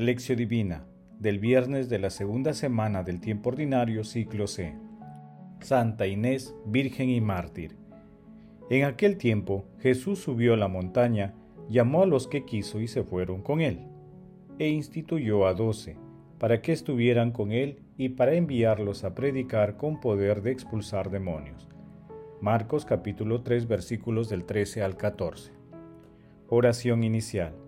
Lección Divina del viernes de la segunda semana del tiempo ordinario ciclo C. Santa Inés, Virgen y Mártir. En aquel tiempo Jesús subió a la montaña, llamó a los que quiso y se fueron con él, e instituyó a doce, para que estuvieran con él y para enviarlos a predicar con poder de expulsar demonios. Marcos capítulo 3 versículos del 13 al 14. Oración inicial.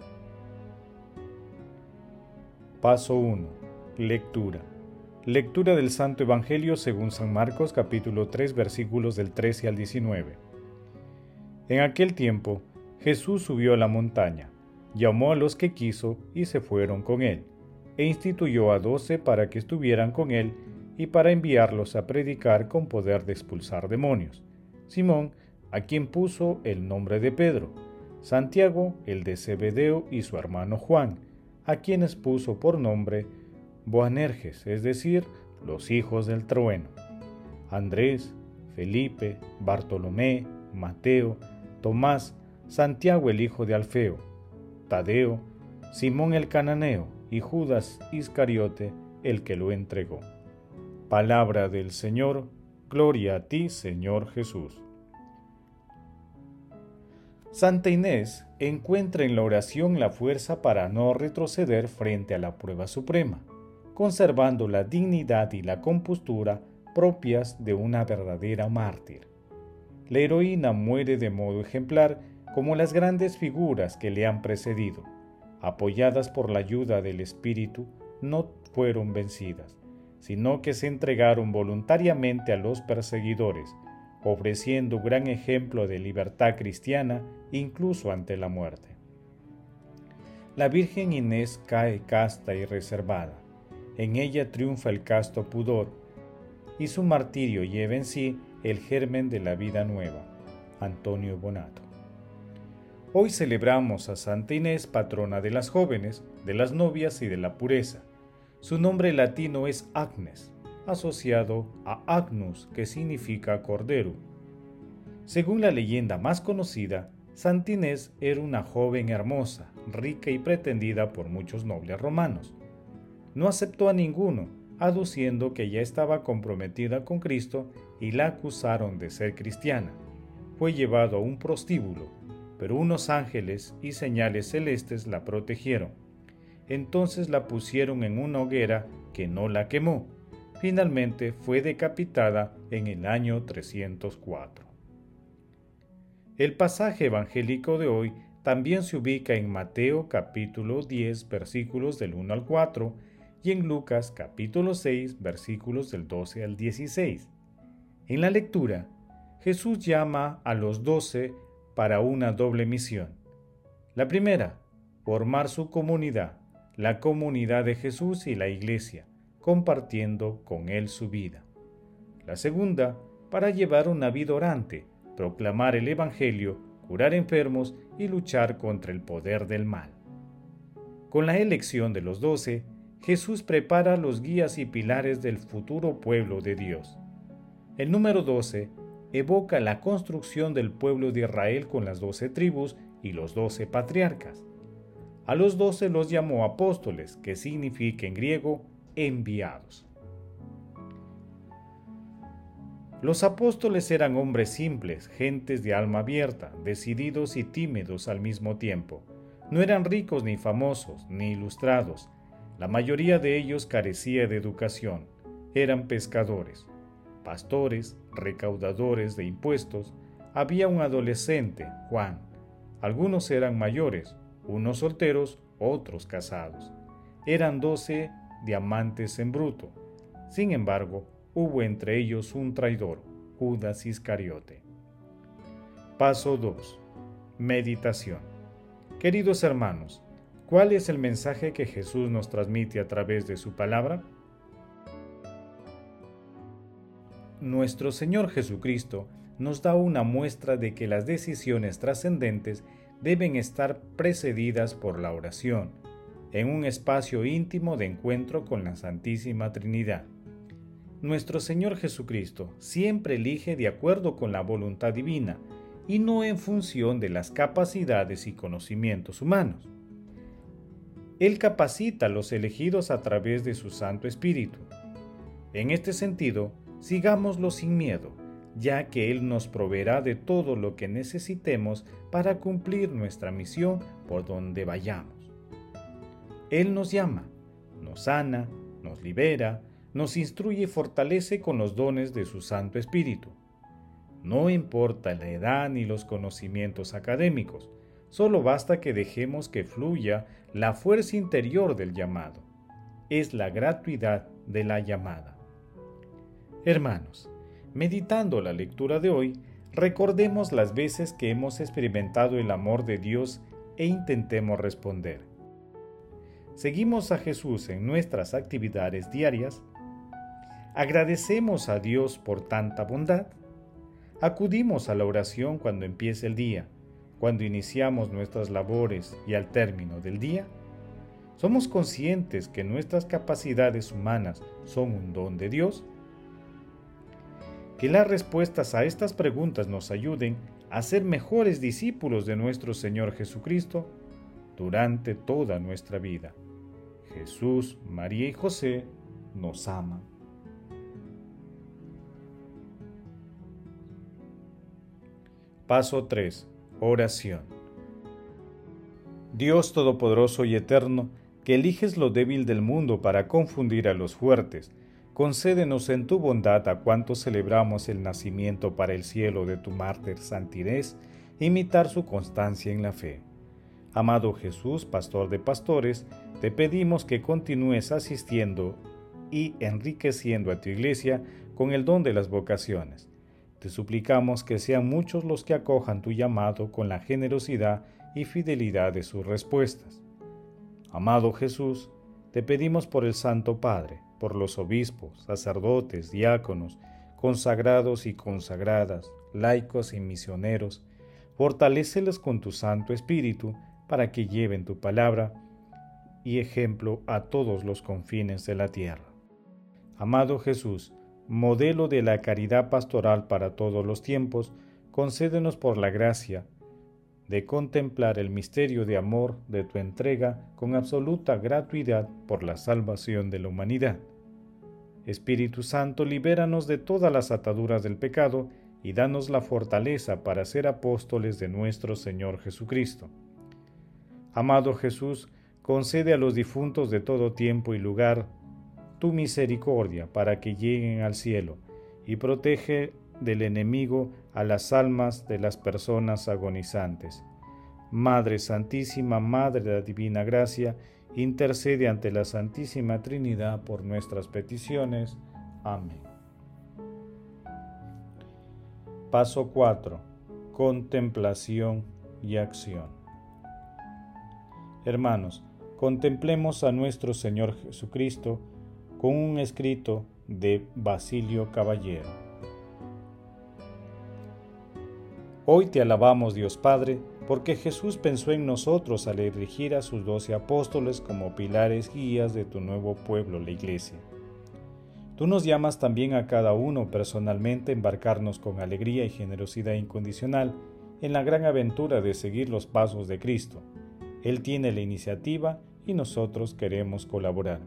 Paso 1. Lectura. Lectura del Santo Evangelio según San Marcos capítulo 3 versículos del 13 al 19. En aquel tiempo Jesús subió a la montaña, llamó a los que quiso y se fueron con él, e instituyó a doce para que estuvieran con él y para enviarlos a predicar con poder de expulsar demonios. Simón, a quien puso el nombre de Pedro, Santiago, el de Zebedeo y su hermano Juan, a quienes puso por nombre Boanerges, es decir, los hijos del trueno. Andrés, Felipe, Bartolomé, Mateo, Tomás, Santiago el hijo de Alfeo, Tadeo, Simón el cananeo y Judas Iscariote el que lo entregó. Palabra del Señor, gloria a ti Señor Jesús. Santa Inés encuentra en la oración la fuerza para no retroceder frente a la prueba suprema, conservando la dignidad y la compostura propias de una verdadera mártir. La heroína muere de modo ejemplar como las grandes figuras que le han precedido, apoyadas por la ayuda del Espíritu, no fueron vencidas, sino que se entregaron voluntariamente a los perseguidores, ofreciendo gran ejemplo de libertad cristiana incluso ante la muerte. La Virgen Inés cae casta y reservada. En ella triunfa el casto pudor, y su martirio lleva en sí el germen de la vida nueva. Antonio Bonato. Hoy celebramos a Santa Inés, patrona de las jóvenes, de las novias y de la pureza. Su nombre latino es Agnes, asociado a Agnus, que significa cordero. Según la leyenda más conocida, Santinés era una joven hermosa, rica y pretendida por muchos nobles romanos. No aceptó a ninguno, aduciendo que ya estaba comprometida con Cristo y la acusaron de ser cristiana. Fue llevado a un prostíbulo, pero unos ángeles y señales celestes la protegieron. Entonces la pusieron en una hoguera que no la quemó finalmente fue decapitada en el año 304. El pasaje evangélico de hoy también se ubica en Mateo capítulo 10 versículos del 1 al 4 y en Lucas capítulo 6 versículos del 12 al 16. En la lectura, Jesús llama a los doce para una doble misión. La primera, formar su comunidad, la comunidad de Jesús y la iglesia compartiendo con él su vida. La segunda, para llevar una vida orante, proclamar el Evangelio, curar enfermos y luchar contra el poder del mal. Con la elección de los doce, Jesús prepara los guías y pilares del futuro pueblo de Dios. El número doce evoca la construcción del pueblo de Israel con las doce tribus y los doce patriarcas. A los doce los llamó apóstoles, que significa en griego enviados. Los apóstoles eran hombres simples, gentes de alma abierta, decididos y tímidos al mismo tiempo. No eran ricos ni famosos, ni ilustrados. La mayoría de ellos carecía de educación. Eran pescadores, pastores, recaudadores de impuestos. Había un adolescente, Juan. Algunos eran mayores, unos solteros, otros casados. Eran doce diamantes en bruto. Sin embargo, hubo entre ellos un traidor, Judas Iscariote. Paso 2. Meditación. Queridos hermanos, ¿Cuál es el mensaje que Jesús nos transmite a través de su palabra? Nuestro Señor Jesucristo nos da una muestra de que las decisiones trascendentes deben estar precedidas por la oración, en un espacio íntimo de encuentro con la Santísima Trinidad. Nuestro Señor Jesucristo siempre elige de acuerdo con la voluntad divina y no en función de las capacidades y conocimientos humanos. Él capacita a los elegidos a través de su Santo Espíritu. En este sentido, sigámoslo sin miedo, ya que Él nos proveerá de todo lo que necesitemos para cumplir nuestra misión por donde vayamos. Él nos llama, nos sana, nos libera, nos instruye y fortalece con los dones de su Santo Espíritu. No importa la edad ni los conocimientos académicos, solo basta que dejemos que fluya la fuerza interior del llamado. Es la gratuidad de la llamada. Hermanos, meditando la lectura de hoy, recordemos las veces que hemos experimentado el amor de Dios e intentemos responder. ¿Seguimos a Jesús en nuestras actividades diarias? ¿Agradecemos a Dios por tanta bondad? Acudimos a la oración cuando empiece el día, cuando iniciamos nuestras labores y al término del día. ¿Somos conscientes que nuestras capacidades humanas son un don de Dios? Que las respuestas a estas preguntas nos ayuden a ser mejores discípulos de nuestro Señor Jesucristo durante toda nuestra vida. Jesús, María y José nos aman. Paso 3. Oración. Dios Todopoderoso y Eterno, que eliges lo débil del mundo para confundir a los fuertes, concédenos en tu bondad a cuantos celebramos el nacimiento para el cielo de tu mártir Santirés, imitar su constancia en la fe. Amado Jesús, Pastor de Pastores, te pedimos que continúes asistiendo y enriqueciendo a tu iglesia con el don de las vocaciones te suplicamos que sean muchos los que acojan tu llamado con la generosidad y fidelidad de sus respuestas. Amado Jesús, te pedimos por el Santo Padre, por los obispos, sacerdotes, diáconos, consagrados y consagradas, laicos y misioneros, fortaléceles con tu Santo Espíritu para que lleven tu palabra y ejemplo a todos los confines de la tierra. Amado Jesús, modelo de la caridad pastoral para todos los tiempos, concédenos por la gracia de contemplar el misterio de amor de tu entrega con absoluta gratuidad por la salvación de la humanidad. Espíritu Santo, libéranos de todas las ataduras del pecado y danos la fortaleza para ser apóstoles de nuestro Señor Jesucristo. Amado Jesús, concede a los difuntos de todo tiempo y lugar tu misericordia para que lleguen al cielo y protege del enemigo a las almas de las personas agonizantes. Madre Santísima, Madre de la Divina Gracia, intercede ante la Santísima Trinidad por nuestras peticiones. Amén. Paso 4. Contemplación y acción. Hermanos, contemplemos a nuestro Señor Jesucristo, con un escrito de Basilio Caballero. Hoy te alabamos Dios Padre, porque Jesús pensó en nosotros al elegir a sus doce apóstoles como pilares guías de tu nuevo pueblo, la Iglesia. Tú nos llamas también a cada uno personalmente a embarcarnos con alegría y generosidad incondicional en la gran aventura de seguir los pasos de Cristo. Él tiene la iniciativa y nosotros queremos colaborar.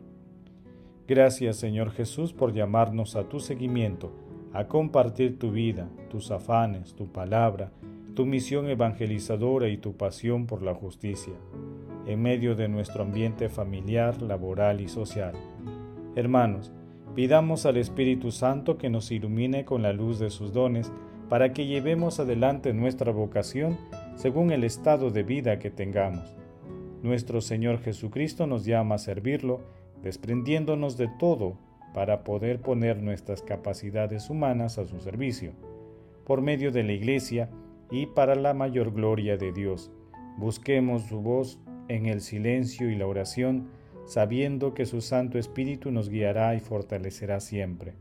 Gracias Señor Jesús por llamarnos a tu seguimiento, a compartir tu vida, tus afanes, tu palabra, tu misión evangelizadora y tu pasión por la justicia, en medio de nuestro ambiente familiar, laboral y social. Hermanos, pidamos al Espíritu Santo que nos ilumine con la luz de sus dones para que llevemos adelante nuestra vocación según el estado de vida que tengamos. Nuestro Señor Jesucristo nos llama a servirlo desprendiéndonos de todo para poder poner nuestras capacidades humanas a su servicio, por medio de la Iglesia y para la mayor gloria de Dios. Busquemos su voz en el silencio y la oración, sabiendo que su Santo Espíritu nos guiará y fortalecerá siempre.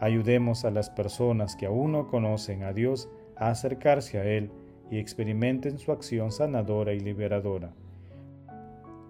Ayudemos a las personas que aún no conocen a Dios a acercarse a Él y experimenten su acción sanadora y liberadora.